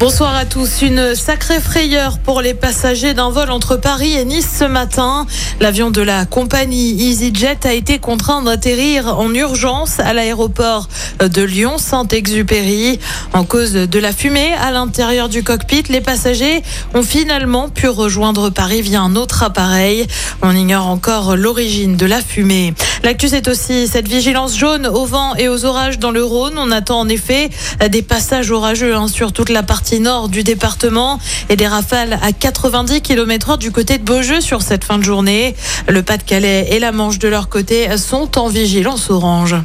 Bonsoir à tous. Une sacrée frayeur pour les passagers d'un vol entre Paris et Nice ce matin. L'avion de la compagnie EasyJet a été contraint d'atterrir en urgence à l'aéroport de Lyon-Saint-Exupéry. En cause de la fumée à l'intérieur du cockpit, les passagers ont finalement pu rejoindre Paris via un autre appareil. On ignore encore l'origine de la fumée. L'actu, c'est aussi cette vigilance jaune au vent et aux orages dans le Rhône. On attend en effet des passages orageux hein, sur toute la partie nord du département et des rafales à 90 km/h du côté de Beaujeu sur cette fin de journée. Le Pas-de-Calais et la Manche de leur côté sont en vigilance orange.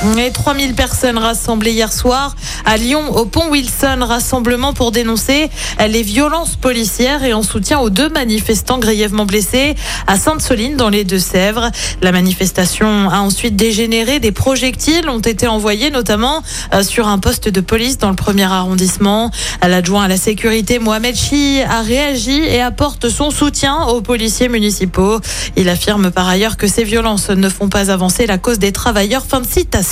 Et 3000 personnes rassemblées hier soir à Lyon au pont Wilson. Rassemblement pour dénoncer les violences policières et en soutien aux deux manifestants grièvement blessés à Sainte-Soline dans les Deux-Sèvres. La manifestation a ensuite dégénéré. Des projectiles ont été envoyés notamment euh, sur un poste de police dans le premier arrondissement. L'adjoint à la sécurité Mohamed Chi a réagi et apporte son soutien aux policiers municipaux. Il affirme par ailleurs que ces violences ne font pas avancer la cause des travailleurs. Fin de citation.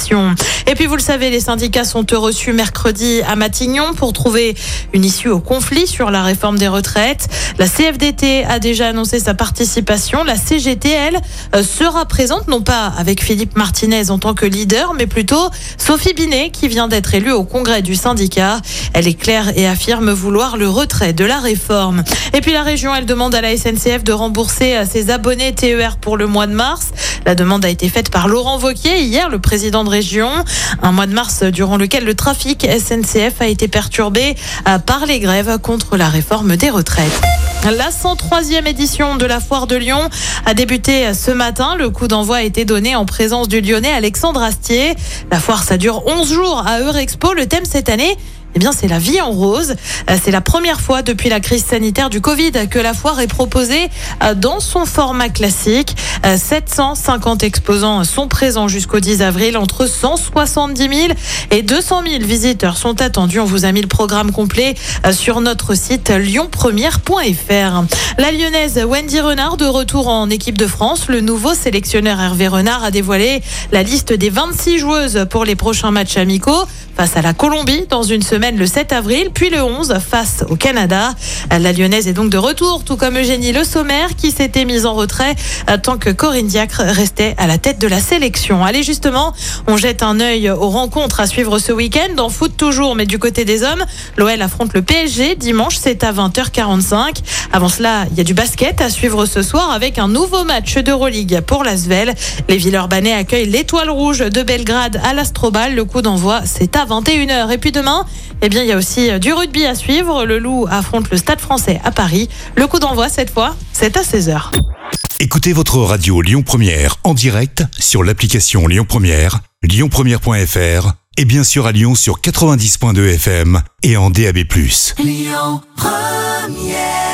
Et puis vous le savez, les syndicats sont reçus mercredi à Matignon pour trouver une issue au conflit sur la réforme des retraites. La CFDT a déjà annoncé sa participation. La CGT, elle, euh, sera présente, non pas avec Philippe Martinez en tant que leader, mais plutôt Sophie Binet, qui vient d'être élue au congrès du syndicat. Elle est claire et affirme vouloir le retrait de la réforme. Et puis la région, elle demande à la SNCF de rembourser ses abonnés TER pour le mois de mars. La demande a été faite par Laurent Vauquier hier, le président de région. Un mois de mars durant lequel le trafic SNCF a été perturbé euh, par les grèves contre la réforme des retraites. La 103e édition de la foire de Lyon a débuté ce matin. Le coup d'envoi a été donné en présence du Lyonnais Alexandre Astier. La foire, ça dure 11 jours à Eurexpo. Le thème cette année, eh bien, c'est la vie en rose. Euh, c'est la première fois depuis la crise sanitaire du Covid que la foire est proposée euh, dans son format classique. 750 euh, exposants sont présents jusqu'au 10 avril. Entre 170 000 et 200 000 visiteurs sont attendus. On vous a mis le programme complet sur notre site lyonpremière.fr. La lyonnaise Wendy Renard de retour en équipe de France. Le nouveau sélectionneur Hervé Renard a dévoilé la liste des 26 joueuses pour les prochains matchs amicaux face à la Colombie dans une le 7 avril, puis le 11 face au Canada. La Lyonnaise est donc de retour, tout comme Eugénie Le Sommer qui s'était mise en retrait tant que Corinne Diacre restait à la tête de la sélection. Allez justement, on jette un œil aux rencontres à suivre ce week-end. En foot toujours, mais du côté des hommes, l'OL affronte le PSG dimanche, c'est à 20h45. Avant cela, il y a du basket à suivre ce soir avec un nouveau match d'Euroleague pour l'Asvel. Les Villeurbanais accueillent l'Étoile Rouge de Belgrade à l'Astrobal. Le coup d'envoi, c'est à 21h. Et puis demain, eh bien, il y a aussi du rugby à suivre. Le Loup affronte le Stade français à Paris. Le coup d'envoi, cette fois, c'est à 16h. Écoutez votre radio Lyon Première en direct sur l'application Lyon Première, lyonpremière.fr et bien sûr à Lyon sur 90.2 FM et en DAB+. Lyon Première